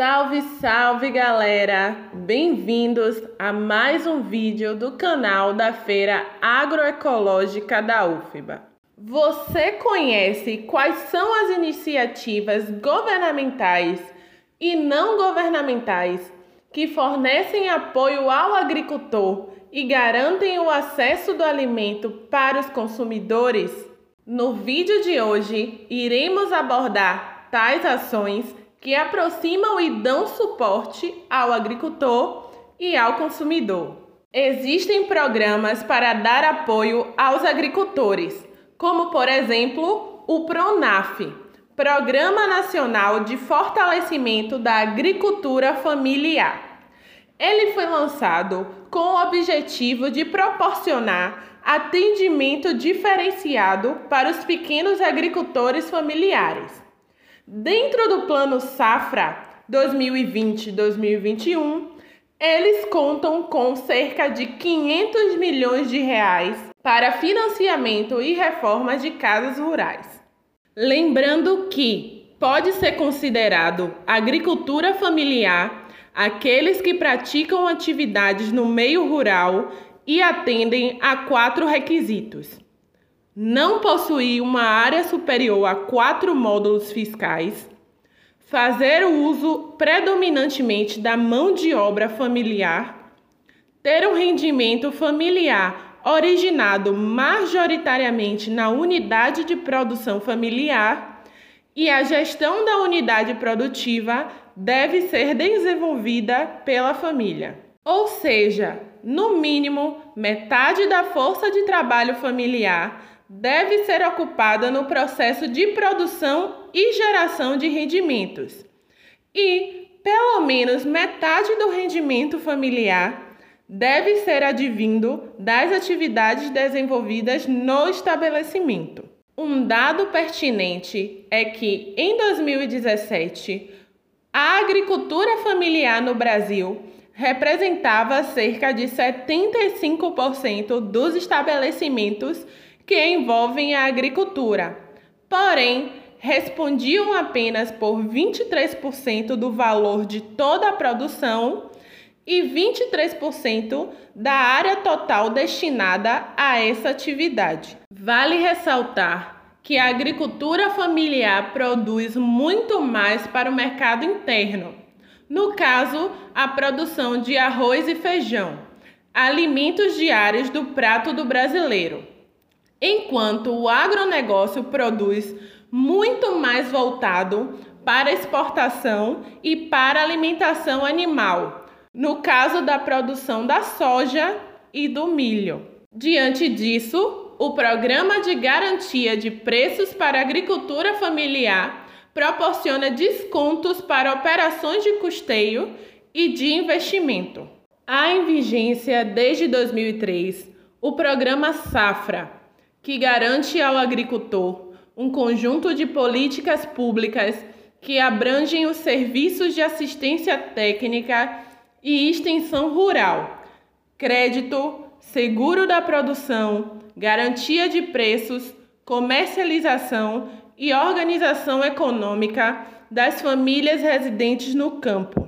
Salve, salve galera! Bem-vindos a mais um vídeo do canal da Feira Agroecológica da UFBA. Você conhece quais são as iniciativas governamentais e não governamentais que fornecem apoio ao agricultor e garantem o acesso do alimento para os consumidores? No vídeo de hoje, iremos abordar tais ações que aproximam e dão suporte ao agricultor e ao consumidor. Existem programas para dar apoio aos agricultores, como por exemplo o PRONAF, Programa Nacional de Fortalecimento da Agricultura Familiar. Ele foi lançado com o objetivo de proporcionar atendimento diferenciado para os pequenos agricultores familiares. Dentro do Plano Safra 2020-2021, eles contam com cerca de 500 milhões de reais para financiamento e reformas de casas rurais. Lembrando que pode ser considerado agricultura familiar aqueles que praticam atividades no meio rural e atendem a quatro requisitos não possuir uma área superior a quatro módulos fiscais, fazer o uso predominantemente da mão de obra familiar, ter um rendimento familiar originado majoritariamente na unidade de produção familiar e a gestão da unidade produtiva deve ser desenvolvida pela família. Ou seja, no mínimo, metade da força de trabalho familiar deve ser ocupada no processo de produção e geração de rendimentos. E pelo menos metade do rendimento familiar deve ser advindo das atividades desenvolvidas no estabelecimento. Um dado pertinente é que em 2017 a agricultura familiar no Brasil representava cerca de 75% dos estabelecimentos que envolvem a agricultura, porém respondiam apenas por 23% do valor de toda a produção e 23% da área total destinada a essa atividade. Vale ressaltar que a agricultura familiar produz muito mais para o mercado interno. No caso, a produção de arroz e feijão, alimentos diários do prato do brasileiro enquanto o agronegócio produz muito mais voltado para exportação e para alimentação animal, no caso da produção da soja e do milho. Diante disso, o Programa de Garantia de Preços para Agricultura Familiar proporciona descontos para operações de custeio e de investimento. Há em vigência desde 2003 o Programa Safra, que garante ao agricultor um conjunto de políticas públicas que abrangem os serviços de assistência técnica e extensão rural, crédito, seguro da produção, garantia de preços, comercialização e organização econômica das famílias residentes no campo.